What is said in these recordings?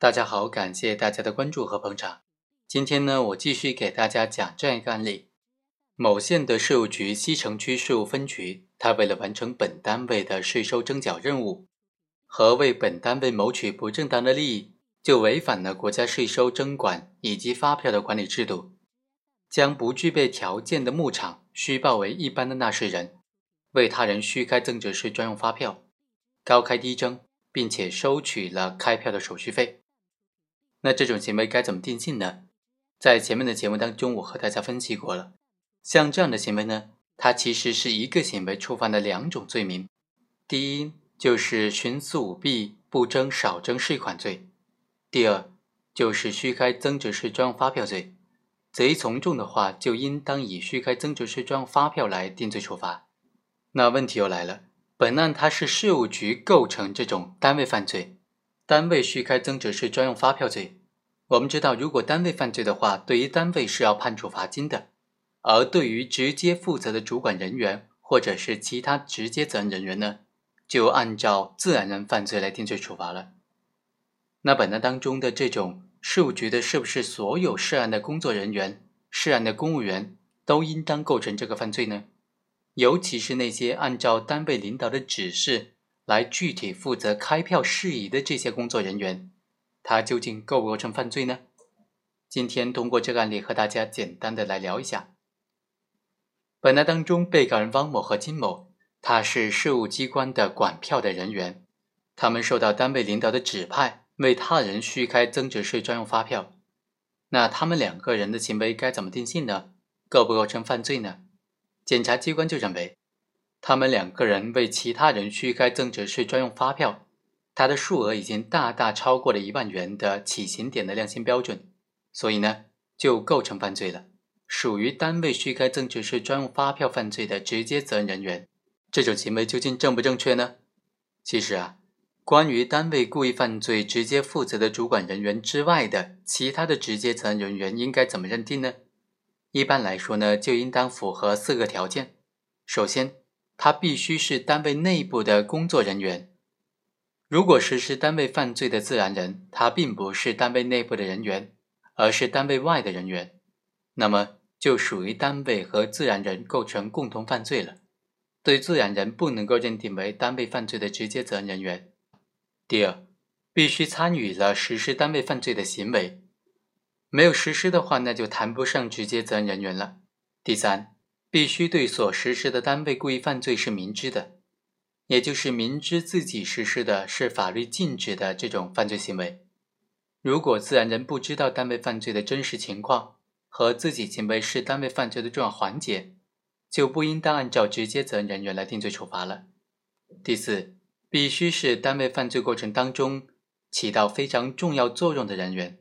大家好，感谢大家的关注和捧场。今天呢，我继续给大家讲这样一个案例：某县的税务局西城区税务分局，他为了完成本单位的税收征缴任务和为本单位谋取不正当的利益，就违反了国家税收征管以及发票的管理制度，将不具备条件的牧场虚报为一般的纳税人，为他人虚开增值税专用发票，高开低征，并且收取了开票的手续费。那这种行为该怎么定性呢？在前面的节目当中，我和大家分析过了。像这样的行为呢，它其实是一个行为触犯了两种罪名。第一就是徇私舞弊、不征少征税款罪；第二就是虚开增值税专用发票罪。贼从重的话，就应当以虚开增值税专用发票来定罪处罚。那问题又来了，本案它是税务局构成这种单位犯罪。单位虚开增值税专用发票罪，我们知道，如果单位犯罪的话，对于单位是要判处罚金的；而对于直接负责的主管人员或者是其他直接责任人员呢，就按照自然人犯罪来定罪处罚了。那本案当中的这种税务局的，是不是所有涉案的工作人员、涉案的公务员都应当构成这个犯罪呢？尤其是那些按照单位领导的指示。来具体负责开票事宜的这些工作人员，他究竟构不构成犯罪呢？今天通过这个案例和大家简单的来聊一下。本案当中，被告人汪某和金某，他是税务机关的管票的人员，他们受到单位领导的指派，为他人虚开增值税专用发票。那他们两个人的行为该怎么定性呢？构不构成犯罪呢？检察机关就认为。他们两个人为其他人虚开增值税专用发票，它的数额已经大大超过了一万元的起刑点的量刑标准，所以呢，就构成犯罪了，属于单位虚开增值税专用发票犯罪的直接责任人员。这种行为究竟正不正确呢？其实啊，关于单位故意犯罪直接负责的主管人员之外的其他的直接责任人员应该怎么认定呢？一般来说呢，就应当符合四个条件。首先，他必须是单位内部的工作人员。如果实施单位犯罪的自然人，他并不是单位内部的人员，而是单位外的人员，那么就属于单位和自然人构成共同犯罪了。对自然人不能够认定为单位犯罪的直接责任人员。第二，必须参与了实施单位犯罪的行为，没有实施的话，那就谈不上直接责任人员了。第三。必须对所实施的单位故意犯罪是明知的，也就是明知自己实施的是法律禁止的这种犯罪行为。如果自然人不知道单位犯罪的真实情况和自己行为是单位犯罪的重要环节，就不应当按照直接责任人员来定罪处罚了。第四，必须是单位犯罪过程当中起到非常重要作用的人员，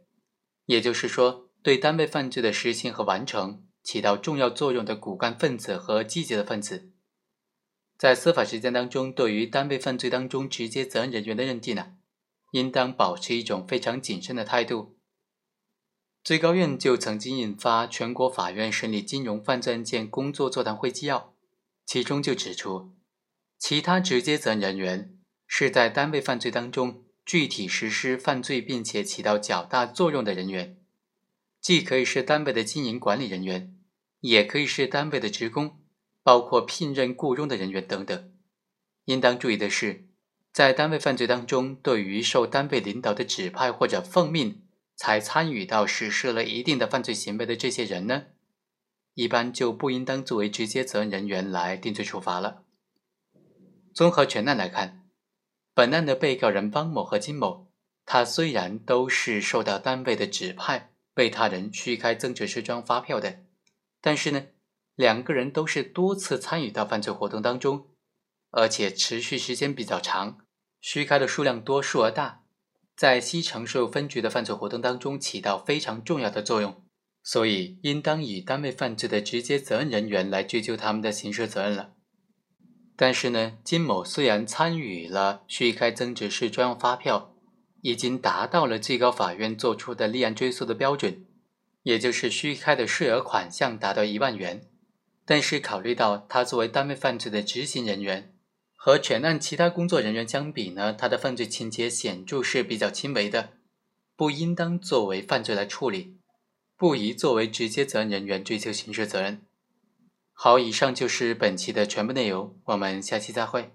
也就是说，对单位犯罪的实行和完成。起到重要作用的骨干分子和积极的分子，在司法实践当中，对于单位犯罪当中直接责任人员的认定呢，应当保持一种非常谨慎的态度。最高院就曾经印发《全国法院审理金融犯罪案件工作座谈会纪要》，其中就指出，其他直接责任人员是在单位犯罪当中具体实施犯罪并且起到较大作用的人员。既可以是单位的经营管理人员，也可以是单位的职工，包括聘任、雇佣的人员等等。应当注意的是，在单位犯罪当中，对于受单位领导的指派或者奉命才参与到实施了一定的犯罪行为的这些人呢，一般就不应当作为直接责任人员来定罪处罚了。综合全案来看，本案的被告人方某和金某，他虽然都是受到单位的指派。被他人虚开增值税专用发票的，但是呢，两个人都是多次参与到犯罪活动当中，而且持续时间比较长，虚开的数量多、数额大，在西城税务分局的犯罪活动当中起到非常重要的作用，所以应当以单位犯罪的直接责任人员来追究他们的刑事责任了。但是呢，金某虽然参与了虚开增值税专用发票。已经达到了最高法院作出的立案追诉的标准，也就是虚开的税额款项达到一万元。但是考虑到他作为单位犯罪的执行人员，和全案其他工作人员相比呢，他的犯罪情节显著是比较轻微的。不应当作为犯罪来处理，不宜作为直接责任人员追究刑事责任。好，以上就是本期的全部内容，我们下期再会。